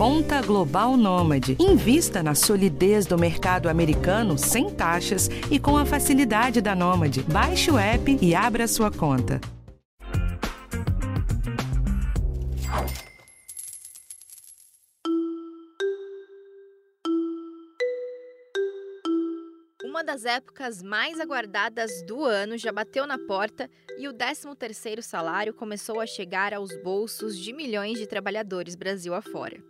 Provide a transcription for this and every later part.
Conta Global Nômade. Invista na solidez do mercado americano sem taxas e com a facilidade da Nômade. Baixe o app e abra sua conta. Uma das épocas mais aguardadas do ano já bateu na porta e o 13º salário começou a chegar aos bolsos de milhões de trabalhadores Brasil afora.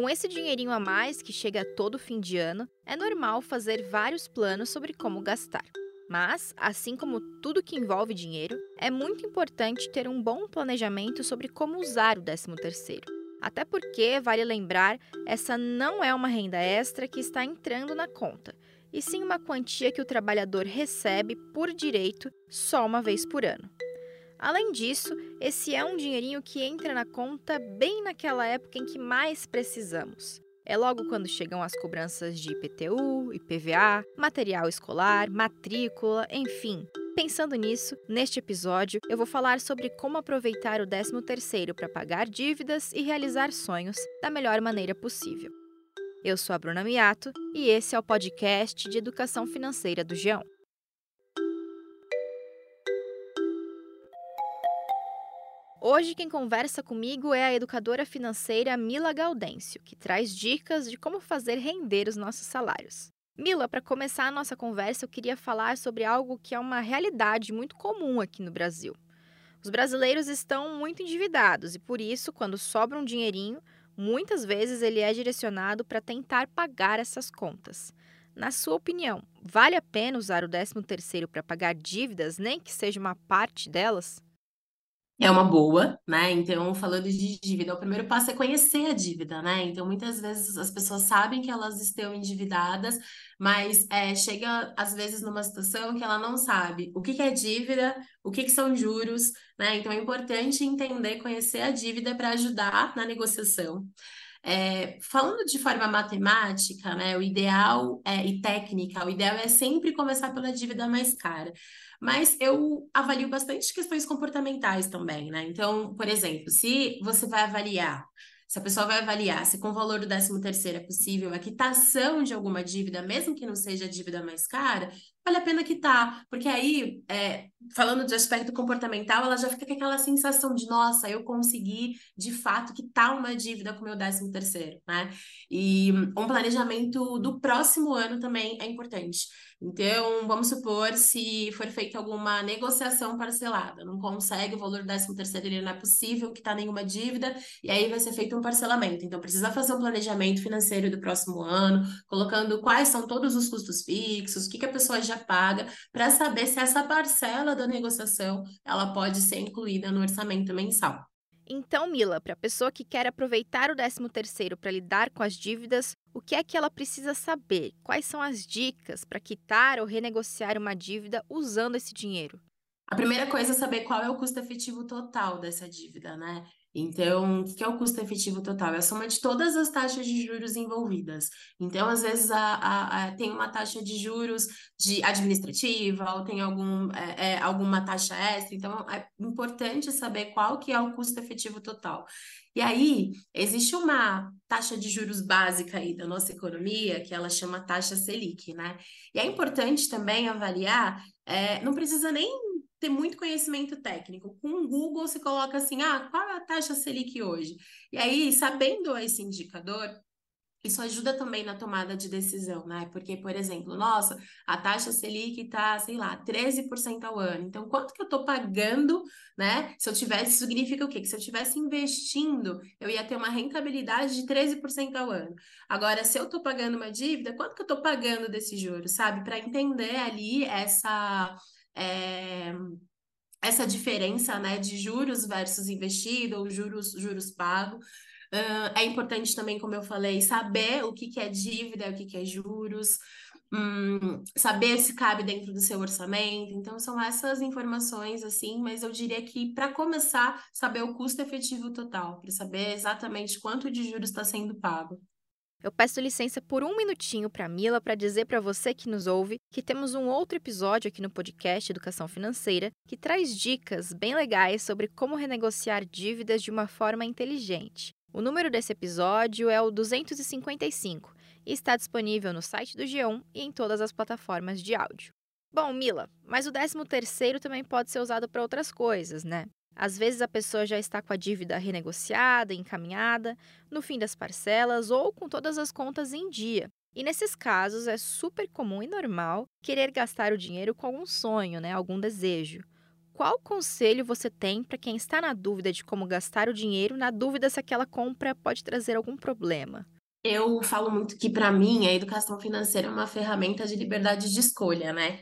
Com esse dinheirinho a mais que chega todo fim de ano, é normal fazer vários planos sobre como gastar. Mas, assim como tudo que envolve dinheiro, é muito importante ter um bom planejamento sobre como usar o 13º. Até porque, vale lembrar, essa não é uma renda extra que está entrando na conta, e sim uma quantia que o trabalhador recebe por direito só uma vez por ano. Além disso, esse é um dinheirinho que entra na conta bem naquela época em que mais precisamos. É logo quando chegam as cobranças de IPTU, IPVA, material escolar, matrícula, enfim. Pensando nisso, neste episódio eu vou falar sobre como aproveitar o 13º para pagar dívidas e realizar sonhos da melhor maneira possível. Eu sou a Bruna Miato e esse é o podcast de educação financeira do Geão. Hoje quem conversa comigo é a educadora financeira Mila Gaudêncio, que traz dicas de como fazer render os nossos salários. Mila, para começar a nossa conversa, eu queria falar sobre algo que é uma realidade muito comum aqui no Brasil. Os brasileiros estão muito endividados e, por isso, quando sobra um dinheirinho, muitas vezes ele é direcionado para tentar pagar essas contas. Na sua opinião, vale a pena usar o 13º para pagar dívidas, nem que seja uma parte delas? É uma boa, né? Então, falando de dívida, o primeiro passo é conhecer a dívida, né? Então, muitas vezes as pessoas sabem que elas estão endividadas, mas é, chega às vezes numa situação que ela não sabe o que que é dívida, o que que são juros, né? Então, é importante entender, conhecer a dívida para ajudar na negociação. É, falando de forma matemática, né, o ideal é, e técnica, o ideal é sempre começar pela dívida mais cara. Mas eu avalio bastante questões comportamentais também, né? Então, por exemplo, se você vai avaliar se a pessoa vai avaliar se com o valor do 13 terceiro é possível a quitação de alguma dívida, mesmo que não seja a dívida mais cara, vale a pena quitar, porque aí, é, falando de aspecto comportamental, ela já fica com aquela sensação de, nossa, eu consegui, de fato, quitar uma dívida com o meu 13 terceiro, né? E um planejamento do próximo ano também é importante. Então, vamos supor se for feita alguma negociação parcelada, não consegue o valor do 13 terceiro, ele não é possível quitar nenhuma dívida, e aí vai ser feito um parcelamento. Então, precisa fazer um planejamento financeiro do próximo ano, colocando quais são todos os custos fixos, o que, que a pessoa já paga, para saber se essa parcela da negociação ela pode ser incluída no orçamento mensal. Então, Mila, para a pessoa que quer aproveitar o 13º para lidar com as dívidas, o que é que ela precisa saber? Quais são as dicas para quitar ou renegociar uma dívida usando esse dinheiro? A primeira coisa é saber qual é o custo efetivo total dessa dívida, né? Então, o que é o custo efetivo total? É a soma de todas as taxas de juros envolvidas. Então, às vezes, a, a, a tem uma taxa de juros de administrativa ou tem algum, é, é, alguma taxa extra. Então, é importante saber qual que é o custo efetivo total. E aí, existe uma taxa de juros básica aí da nossa economia, que ela chama taxa Selic, né? E é importante também avaliar, é, não precisa nem ter muito conhecimento técnico. Com o Google, você coloca assim: ah, qual é a taxa Selic hoje? E aí, sabendo esse indicador, isso ajuda também na tomada de decisão, né? Porque, por exemplo, nossa, a taxa Selic está, sei lá, 13% ao ano. Então, quanto que eu estou pagando, né? Se eu tivesse, significa o quê? Que se eu tivesse investindo, eu ia ter uma rentabilidade de 13% ao ano. Agora, se eu estou pagando uma dívida, quanto que eu estou pagando desse juro, sabe? Para entender ali essa é, essa diferença né, de juros versus investido ou juros, juros pago. Uh, é importante também, como eu falei, saber o que, que é dívida, o que, que é juros, um, saber se cabe dentro do seu orçamento. Então, são essas informações, assim, mas eu diria que, para começar, saber o custo efetivo total, para saber exatamente quanto de juros está sendo pago. Eu peço licença por um minutinho para Mila para dizer para você que nos ouve que temos um outro episódio aqui no podcast Educação Financeira que traz dicas bem legais sobre como renegociar dívidas de uma forma inteligente. O número desse episódio é o 255 e está disponível no site do G1 e em todas as plataformas de áudio. Bom, Mila, mas o 13º também pode ser usado para outras coisas, né? Às vezes a pessoa já está com a dívida renegociada, encaminhada, no fim das parcelas ou com todas as contas em dia. E nesses casos é super comum e normal querer gastar o dinheiro com algum sonho, né, algum desejo. Qual conselho você tem para quem está na dúvida de como gastar o dinheiro, na dúvida se aquela compra pode trazer algum problema? Eu falo muito que, para mim, a educação financeira é uma ferramenta de liberdade de escolha, né?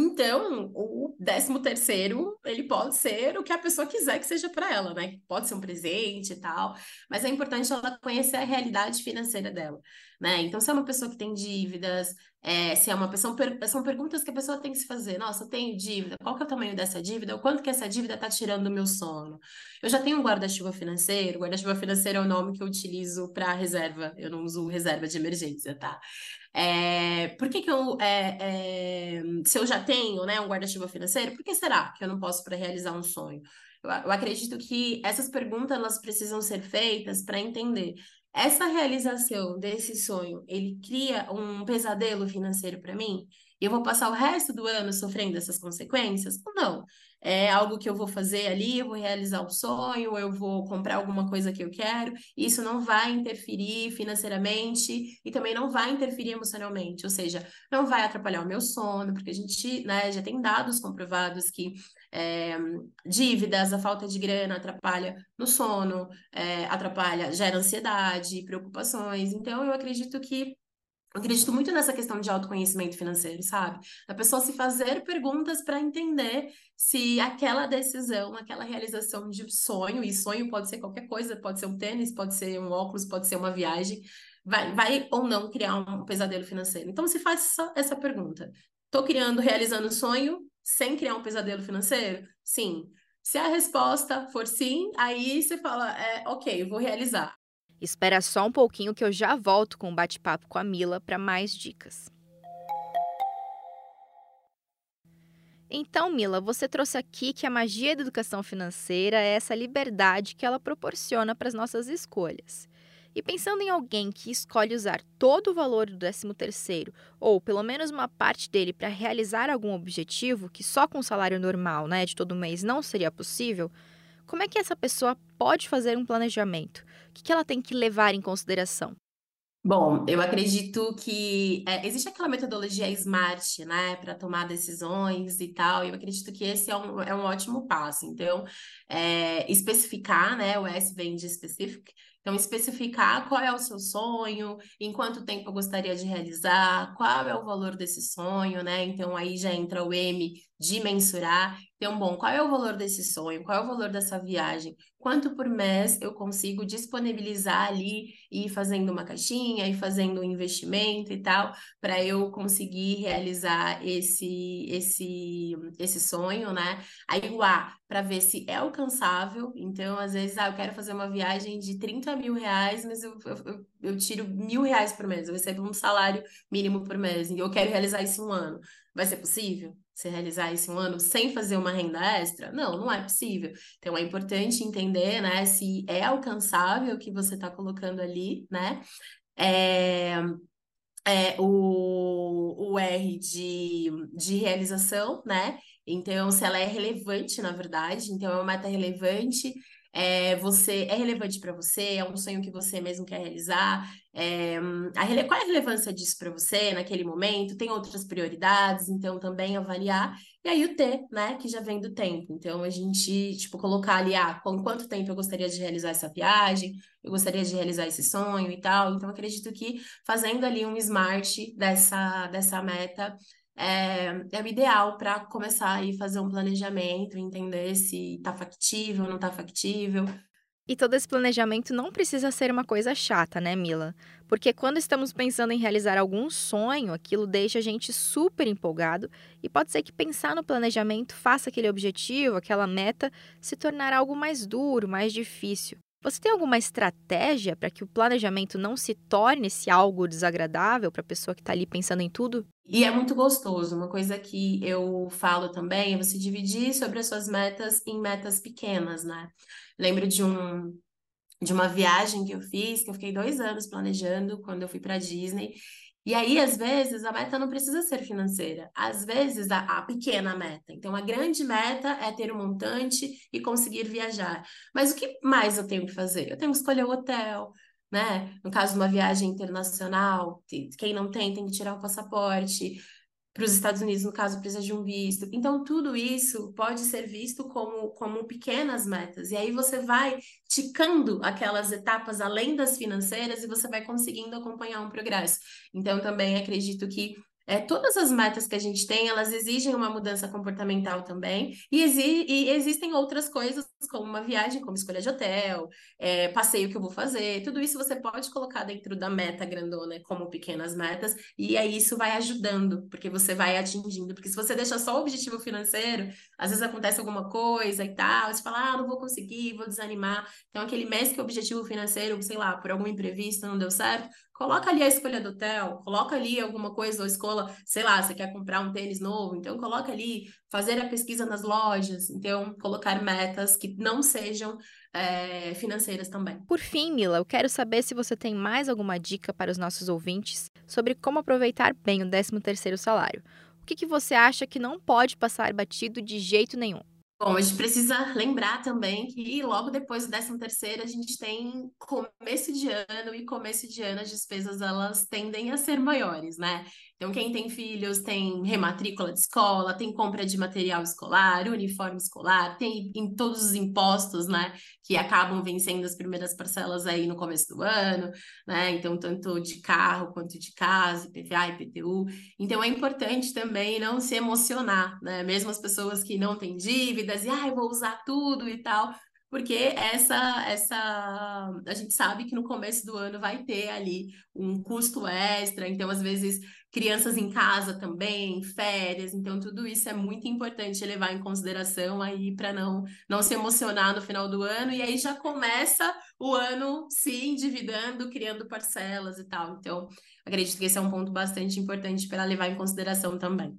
Então, o décimo terceiro, ele pode ser o que a pessoa quiser que seja para ela, né? Pode ser um presente e tal, mas é importante ela conhecer a realidade financeira dela, né? Então, se é uma pessoa que tem dívidas, é, se é uma pessoa, são perguntas que a pessoa tem que se fazer. Nossa, eu tenho dívida, qual que é o tamanho dessa dívida? O quanto que essa dívida está tirando do meu sono? Eu já tenho um guarda-chuva financeiro, guarda-chuva financeiro é o nome que eu utilizo para reserva, eu não uso reserva de emergência, tá? É, por que, que eu, é, é, se eu já tenho né, um guarda-chuva financeiro, por que será que eu não posso para realizar um sonho? Eu, eu acredito que essas perguntas elas precisam ser feitas para entender essa realização desse sonho, ele cria um pesadelo financeiro para mim? E eu vou passar o resto do ano sofrendo essas consequências? Não? é algo que eu vou fazer ali, eu vou realizar um sonho, eu vou comprar alguma coisa que eu quero, isso não vai interferir financeiramente e também não vai interferir emocionalmente, ou seja, não vai atrapalhar o meu sono, porque a gente né, já tem dados comprovados que é, dívidas, a falta de grana atrapalha no sono, é, atrapalha, gera ansiedade, preocupações. Então, eu acredito que eu acredito muito nessa questão de autoconhecimento financeiro, sabe? A pessoa se fazer perguntas para entender se aquela decisão, aquela realização de sonho, e sonho pode ser qualquer coisa, pode ser um tênis, pode ser um óculos, pode ser uma viagem, vai, vai ou não criar um pesadelo financeiro. Então, se essa, essa pergunta. Estou criando, realizando sonho sem criar um pesadelo financeiro? Sim. Se a resposta for sim, aí você fala, é, ok, vou realizar. Espera só um pouquinho que eu já volto com um bate-papo com a Mila para mais dicas. Então, Mila, você trouxe aqui que a magia da educação financeira é essa liberdade que ela proporciona para as nossas escolhas. E pensando em alguém que escolhe usar todo o valor do 13º, ou pelo menos uma parte dele para realizar algum objetivo que só com o salário normal, né, de todo mês não seria possível, como é que essa pessoa pode fazer um planejamento? O que ela tem que levar em consideração? Bom, eu acredito que é, existe aquela metodologia SMART, né, para tomar decisões e tal, e eu acredito que esse é um, é um ótimo passo. Então, é, especificar, né, o S vem de specific, então, especificar qual é o seu sonho, em quanto tempo eu gostaria de realizar, qual é o valor desse sonho, né? Então, aí já entra o M de mensurar. Então, bom, qual é o valor desse sonho? Qual é o valor dessa viagem? Quanto por mês eu consigo disponibilizar ali e fazendo uma caixinha e fazendo um investimento e tal, para eu conseguir realizar esse, esse, esse sonho, né? Aí o A, para ver se é alcançável. Então, às vezes, ah, eu quero fazer uma viagem de 30 mil reais, mas eu, eu, eu tiro mil reais por mês, eu recebo um salário mínimo por mês, e eu quero realizar isso um ano. Vai ser possível? Você realizar isso um ano sem fazer uma renda extra? Não, não é possível. Então é importante entender, né, se é alcançável o que você está colocando ali, né? É, é, o, o R de, de realização, né? Então, se ela é relevante, na verdade, então é uma meta relevante, é, você é relevante para você, é um sonho que você mesmo quer realizar, é, a, qual é a relevância disso para você naquele momento? Tem outras prioridades, então também avaliar. E aí o T, né, que já vem do tempo. Então a gente, tipo, colocar ali, ah, com quanto tempo eu gostaria de realizar essa viagem, eu gostaria de realizar esse sonho e tal. Então acredito que fazendo ali um smart dessa, dessa meta é, é o ideal para começar a fazer um planejamento, entender se está factível, não está factível. E todo esse planejamento não precisa ser uma coisa chata, né, Mila? Porque quando estamos pensando em realizar algum sonho, aquilo deixa a gente super empolgado e pode ser que pensar no planejamento faça aquele objetivo, aquela meta, se tornar algo mais duro, mais difícil. Você tem alguma estratégia para que o planejamento não se torne esse algo desagradável para a pessoa que está ali pensando em tudo? E é muito gostoso. Uma coisa que eu falo também é você dividir sobre as suas metas em metas pequenas, né? Lembro de um de uma viagem que eu fiz, que eu fiquei dois anos planejando quando eu fui para Disney. E aí, às vezes, a meta não precisa ser financeira. Às vezes, a, a, pequena meta. Então, a grande meta é ter um montante e conseguir viajar. Mas o que mais eu tenho que fazer? Eu tenho que escolher o hotel, né? No caso de uma viagem internacional, quem não tem, tem que tirar o passaporte para os Estados Unidos, no caso, precisa de um visto. Então, tudo isso pode ser visto como, como pequenas metas. E aí você vai ticando aquelas etapas além das financeiras e você vai conseguindo acompanhar um progresso. Então, também acredito que é, todas as metas que a gente tem, elas exigem uma mudança comportamental também, e, exi e existem outras coisas, como uma viagem, como escolha de hotel, é, passeio que eu vou fazer, tudo isso você pode colocar dentro da meta grandona como pequenas metas, e aí isso vai ajudando, porque você vai atingindo, porque se você deixa só o objetivo financeiro, às vezes acontece alguma coisa e tal, você fala, ah, não vou conseguir, vou desanimar, então aquele mês que o objetivo financeiro, sei lá, por algum imprevisto não deu certo, Coloca ali a escolha do hotel, coloca ali alguma coisa, ou escola, sei lá, você quer comprar um tênis novo, então coloca ali, fazer a pesquisa nas lojas, então colocar metas que não sejam é, financeiras também. Por fim, Mila, eu quero saber se você tem mais alguma dica para os nossos ouvintes sobre como aproveitar bem o 13º salário. O que, que você acha que não pode passar batido de jeito nenhum? Bom, a gente precisa lembrar também que logo depois do 13 terceiro a gente tem começo de ano e começo de ano as despesas elas tendem a ser maiores, né? Então, quem tem filhos tem rematrícula de escola, tem compra de material escolar, uniforme escolar, tem em todos os impostos, né, que acabam vencendo as primeiras parcelas aí no começo do ano, né? Então, tanto de carro quanto de casa, IPVA, IPTU. Então, é importante também não se emocionar, né? Mesmo as pessoas que não têm dívidas e, ah, vou usar tudo e tal, porque essa essa a gente sabe que no começo do ano vai ter ali um custo extra, então às vezes crianças em casa também, férias, então tudo isso é muito importante levar em consideração aí para não não se emocionar no final do ano e aí já começa o ano se endividando, criando parcelas e tal. Então, acredito que esse é um ponto bastante importante para levar em consideração também.